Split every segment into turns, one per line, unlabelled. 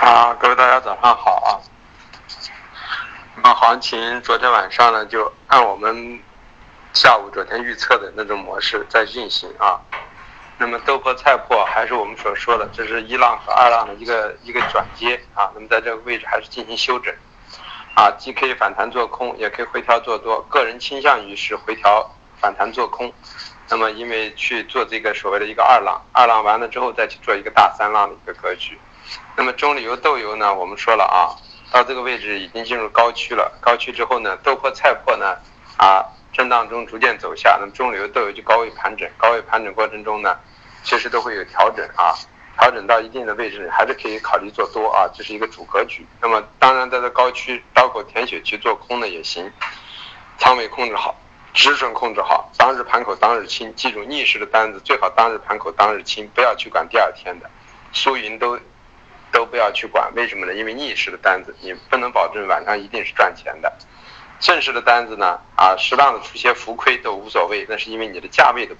啊，各位大家早上好啊。那么行情昨天晚上呢，就按我们下午昨天预测的那种模式在运行啊。那么豆粕菜粕还是我们所说的，这是一浪和二浪的一个一个转接啊。那么在这个位置还是进行休整啊，既可以反弹做空，也可以回调做多。个人倾向于是回调反弹做空。那么因为去做这个所谓的一个二浪，二浪完了之后再去做一个大三浪的一个格局。那么中榈油豆油呢？我们说了啊，到这个位置已经进入高区了。高区之后呢，豆粕菜粕呢，啊，震荡中逐渐走下。那么中榈油豆油就高位盘整，高位盘整过程中呢，其实都会有调整啊，调整到一定的位置还是可以考虑做多啊，这是一个主格局。那么当然在这高区刀口舔血去做空呢也行，仓位控制好，止损控制好，当日盘口当日清。记住逆势的单子最好当日盘口当日清，不要去管第二天的，输赢都。都不要去管，为什么呢？因为逆势的单子你不能保证晚上一定是赚钱的，正式的单子呢，啊，适当的出些浮亏都无所谓，那是因为你的价位的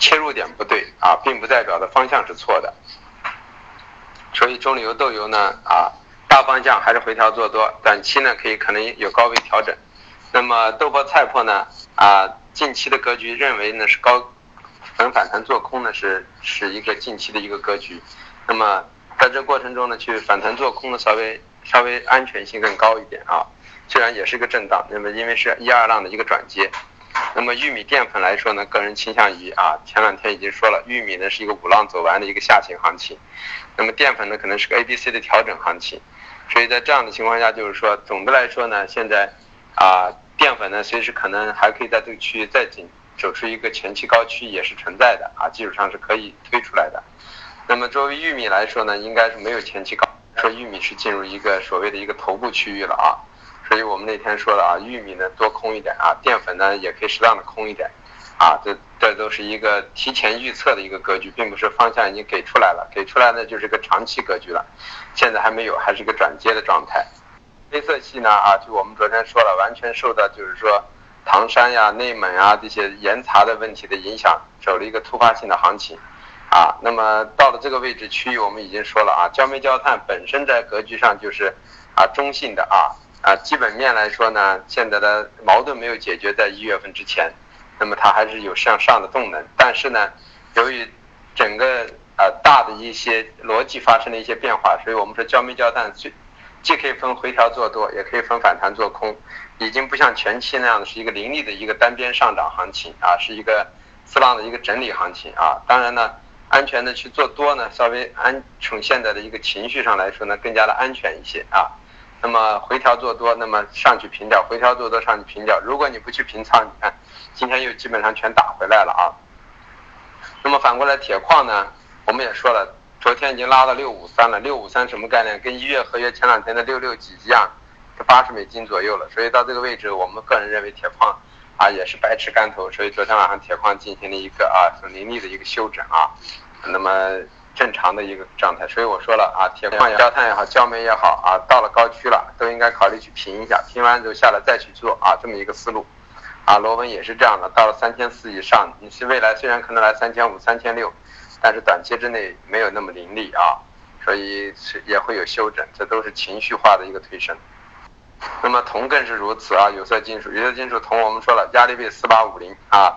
切入点不对啊，并不代表的方向是错的。所以中榈油豆油呢，啊，大方向还是回调做多，短期呢可以可能有高位调整。那么豆粕菜粕呢，啊，近期的格局认为呢是高能反弹做空呢是是一个近期的一个格局，那么。在这过程中呢，去反弹做空的稍微稍微安全性更高一点啊，虽然也是一个震荡，那么因为是一二浪的一个转接，那么玉米淀粉来说呢，个人倾向于啊，前两天已经说了，玉米呢是一个五浪走完的一个下行行情，那么淀粉呢可能是个 A、B、C 的调整行情，所以在这样的情况下，就是说总的来说呢，现在啊淀粉呢随时可能还可以在这个区域再进走出一个前期高区也是存在的啊，技术上是可以推出来的。那么作为玉米来说呢，应该是没有前期高，说玉米是进入一个所谓的一个头部区域了啊，所以我们那天说了啊，玉米呢多空一点啊，淀粉呢也可以适当的空一点，啊，这这都是一个提前预测的一个格局，并不是方向已经给出来了，给出来呢就是个长期格局了，现在还没有，还是个转接的状态。黑色系呢啊，就我们昨天说了，完全受到就是说唐山呀、内蒙啊这些严查的问题的影响，走了一个突发性的行情。啊，那么到了这个位置区域，我们已经说了啊，焦煤焦炭本身在格局上就是啊中性的啊啊，基本面来说呢，现在的矛盾没有解决，在一月份之前，那么它还是有向上的动能。但是呢，由于整个呃大的一些逻辑发生了一些变化，所以我们说焦煤焦炭最既可以分回调做多，也可以分反弹做空，已经不像前期那样的是一个凌厉的一个单边上涨行情啊，是一个次浪的一个整理行情啊。当然呢。安全的去做多呢，稍微安从现在的一个情绪上来说呢，更加的安全一些啊。那么回调做多，那么上去平掉，回调做多上去平掉。如果你不去平仓，你看今天又基本上全打回来了啊。那么反过来铁矿呢，我们也说了，昨天已经拉到六五三了，六五三什么概念？跟一月合约前两天的六六几一样，是八十美金左右了。所以到这个位置，我们个人认为铁矿。啊，也是白吃干头，所以昨天晚上铁矿进行了一个啊很凌厉的一个休整啊，那么正常的一个状态，所以我说了啊，铁矿、焦炭也好，焦煤也好啊，到了高区了，都应该考虑去平一下，平完之后下来再去做啊，这么一个思路。啊，螺纹也是这样的，到了三千四以上，你是未来虽然可能来三千五、三千六，但是短期之内没有那么凌厉啊，所以也会有休整，这都是情绪化的一个推升。那么铜更是如此啊，有色金属，有色金属铜我们说了压力位四八五零啊，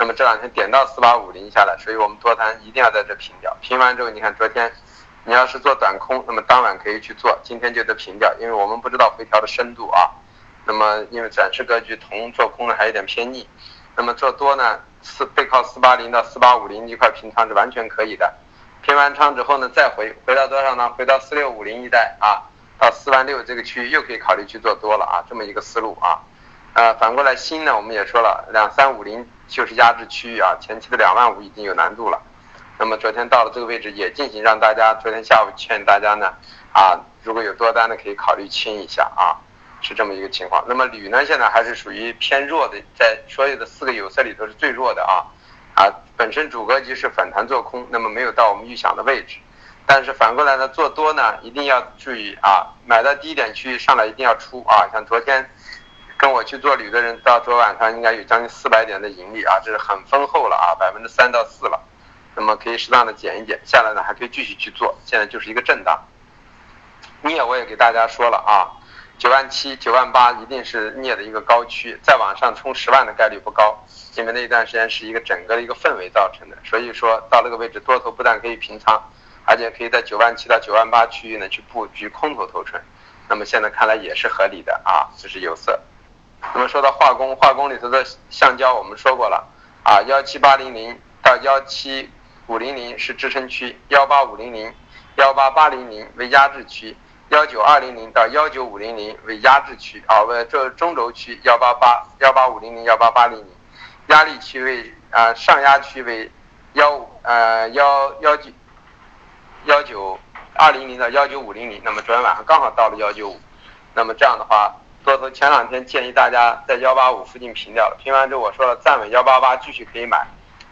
那么这两天点到四八五零下来，所以我们多单一定要在这平掉，平完之后你看昨天，你要是做短空，那么当晚可以去做，今天就得平掉，因为我们不知道回调的深度啊，那么因为展示格局铜做空呢还有点偏逆，那么做多呢四背靠四八零到四八五零一块平仓是完全可以的，平完仓之后呢再回回到多少呢？回到四六五零一带啊。到四万六这个区域又可以考虑去做多了啊，这么一个思路啊，呃，反过来新呢，我们也说了，两三五零就是压制区域啊，前期的两万五已经有难度了，那么昨天到了这个位置也进行让大家，昨天下午劝大家呢，啊，如果有多单的可以考虑清一下啊，是这么一个情况。那么铝呢，现在还是属于偏弱的，在所有的四个有色里头是最弱的啊，啊，本身主格局是反弹做空，那么没有到我们预想的位置。但是反过来呢，做多呢一定要注意啊，买到低点区域上来一定要出啊。像昨天跟我去做铝的人，到昨晚上应该有将近四百点的盈利啊，这是很丰厚了啊，百分之三到四了。那么可以适当的减一减，下来呢还可以继续去做。现在就是一个震荡。镍我也给大家说了啊，九万七、九万八一定是镍的一个高区，再往上冲十万的概率不高，因为那一段时间是一个整个的一个氛围造成的。所以说到那个位置，多头不但可以平仓，而且可以在九万七到九万八区域呢去布局空头头寸。那么现在看来也是合理的啊，这是有色。那么说到化工，化工里头的橡胶我们说过了啊，幺七八零零到幺七五零零是支撑区，幺八五零零、幺八八零零为压制区。幺九二零零到幺九五零零为压制区啊，为这中轴区幺八八幺八五零零幺八八零零，压力区为啊上压区为幺呃幺幺九幺九二零零到幺九五零零，那么昨天晚上刚好到了幺九五，那么这样的话，多头前两天建议大家在幺八五附近平掉了，平完之后我说了站稳幺八八继续可以买，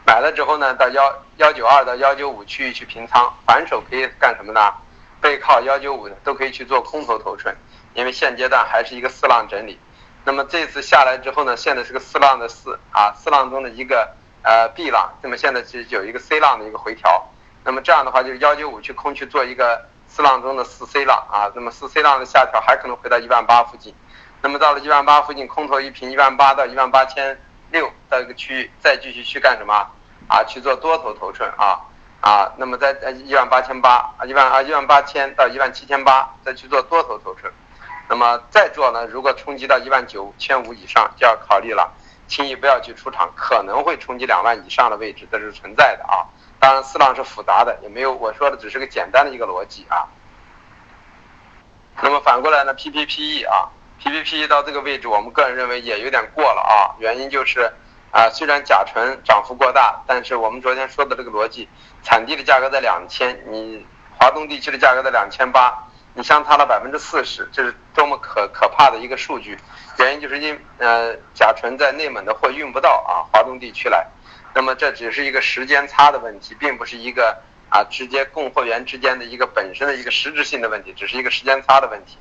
买了之后呢到幺幺九二到幺九五区域去平仓，反手可以干什么呢？背靠幺九五的都可以去做空头头寸，因为现阶段还是一个四浪整理。那么这次下来之后呢，现在是个四浪的四啊，四浪中的一个呃 B 浪。那么现在是有一个 C 浪的一个回调。那么这样的话，就是幺九五去空去做一个四浪中的四 C 浪啊。那么四 C 浪的下调还可能回到一万八附近。那么到了一万八附近，空头一平一万八到一万八千六到一个区域，再继续去干什么啊？去做多头头寸啊。啊，那么在呃一万八千八啊一万啊一万八千到一万七千八再去做多头头寸，那么再做呢，如果冲击到一万九千五以上就要考虑了，轻易不要去出场，可能会冲击两万以上的位置，这是存在的啊。当然四浪是复杂的，也没有我说的只是个简单的一个逻辑啊。那么反过来呢，PPPE 啊 PVP 到这个位置，我们个人认为也有点过了啊，原因就是。啊，虽然甲醇涨幅过大，但是我们昨天说的这个逻辑，产地的价格在两千，你华东地区的价格在两千八，你相差了百分之四十，这是多么可可怕的一个数据。原因就是因呃甲醇在内蒙的货运不到啊华东地区来，那么这只是一个时间差的问题，并不是一个啊直接供货源之间的一个本身的一个实质性的问题，只是一个时间差的问题。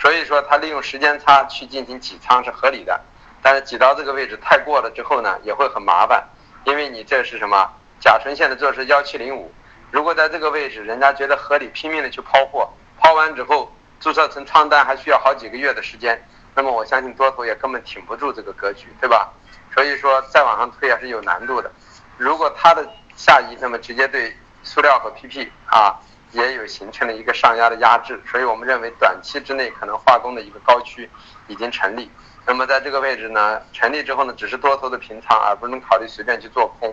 所以说，它利用时间差去进行挤仓是合理的。但是挤到这个位置太过了之后呢，也会很麻烦，因为你这是什么？甲醇现在做是幺七零五，如果在这个位置，人家觉得合理，拼命的去抛货，抛完之后注册成仓单还需要好几个月的时间，那么我相信多头也根本挺不住这个格局，对吧？所以说再往上推也是有难度的。如果它的下移，那么直接对塑料和 PP 啊也有形成了一个上压的压制，所以我们认为短期之内可能化工的一个高区已经成立。那么在这个位置呢，成立之后呢，只是多头的平仓，而不能考虑随便去做空，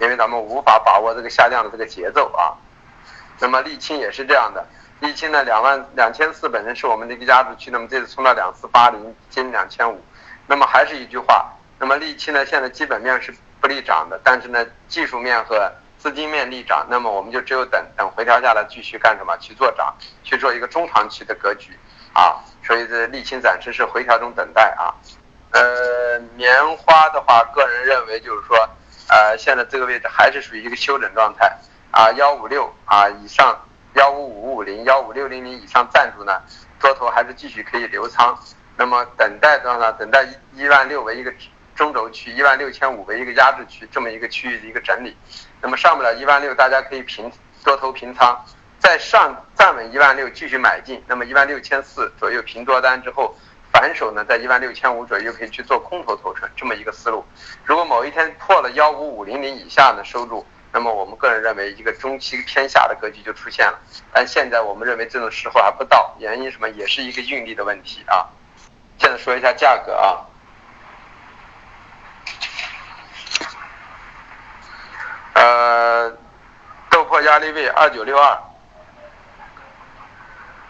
因为咱们无法把握这个下降的这个节奏啊。那么沥青也是这样的，沥青呢两万两千四本身是我们的一个压制区，那么这次冲到两四八零，近两千五，那么还是一句话，那么沥青呢现在基本面是不利涨的，但是呢技术面和资金面利涨，那么我们就只有等等回调下来继续干什么？去做涨，去做一个中长期的格局啊。所以这沥青暂时是回调中等待啊，呃，棉花的话，个人认为就是说，呃，现在这个位置还是属于一个休整状态啊，幺五六啊以上，幺五五五零、幺五六零零以上站住呢，多头还是继续可以留仓。那么等待多少？等待一一万六为一个中轴区，一万六千五为一个压制区，这么一个区域的一个整理。那么上不了一万六，大家可以平多头平仓。在上站稳一万六继续买进，那么一万六千四左右平多单之后，反手呢在一万六千五左右可以去做空头头寸，这么一个思路。如果某一天破了幺五五零零以下呢收住，那么我们个人认为一个中期偏下的格局就出现了。但现在我们认为这种时候还不到，原因什么也是一个运力的问题啊。现在说一下价格啊，呃，豆粕压力位二九六二。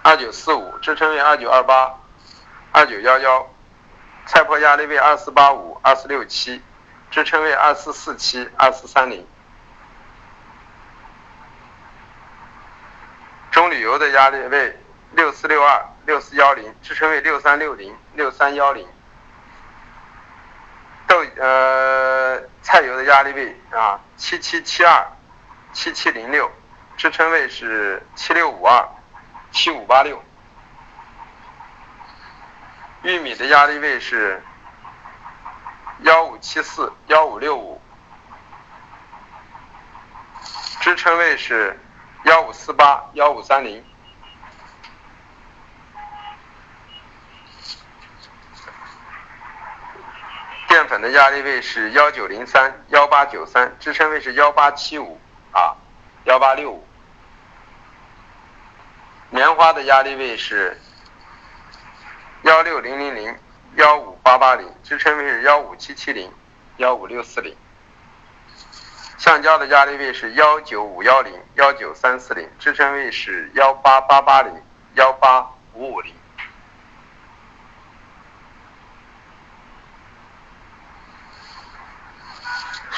二九四五支撑位二九二八，二九幺幺，菜粕压力位二四八五二四六七，支撑位二四四七二四三零。中旅游的压力位六四六二六四幺零，支撑位六三六零六三幺零。豆呃菜油的压力位啊七七七二七七零六，支撑位是七六五二。七五八六，玉米的压力位是幺五七四幺五六五，支撑位是幺五四八幺五三零。淀粉的压力位是幺九零三幺八九三，支撑位是幺八七五啊幺八六五。棉花的压力位是幺六零零零幺五八八零，支撑位是幺五七七零幺五六四零。橡胶的压力位是幺九五幺零幺九三四零，支撑位是幺八八八零幺八五五零。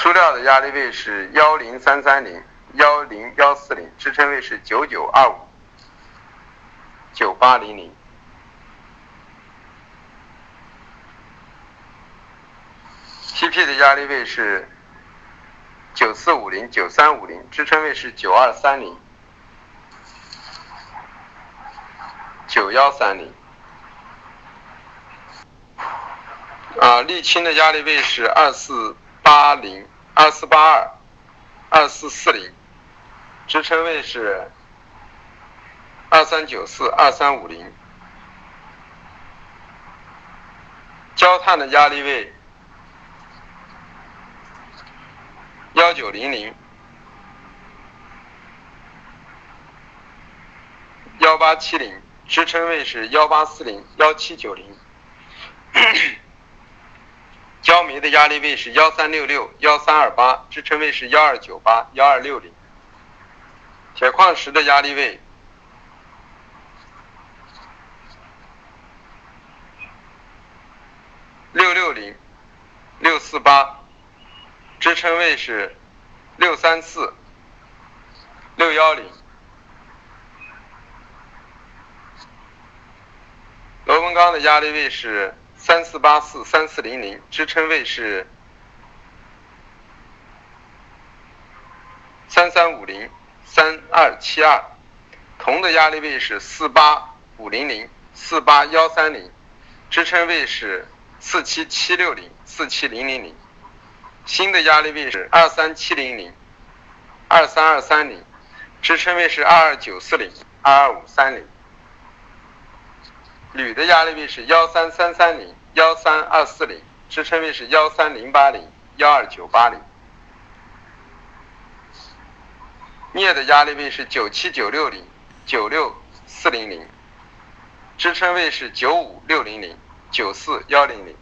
塑料的压力位是幺零三三零幺零幺四零，支撑位是九九二五九八零零。TP 的压力位是。九四五零九三五零，支撑位是九二三零九幺三零。啊，沥青的压力位是二四八零二四八二二四四零，支撑位是二三九四二三五零。焦炭的压力位。幺九零零幺八七零，支撑位是幺八四零幺七九零。焦煤的压力位是幺三六六幺三二八，支撑位是幺二九八幺二六零。铁矿石的压力位六六零六四八。支撑位是六三四六幺零，螺纹钢的压力位是三四八四三四零零，支撑位是三三五零三二七二，铜的压力位是四八五零零四八幺三零，支撑位是四七七六零四七零零零。锌的压力位是二三七零零，二三二三零，支撑位是二二九四零，二二五三零。铝的压力位是幺三三三零，幺三二四零，支撑位是幺三零八零，幺二九八零。镍的压力位是九七九六零，九六四零零，支撑位是九五六零零，九四幺零零。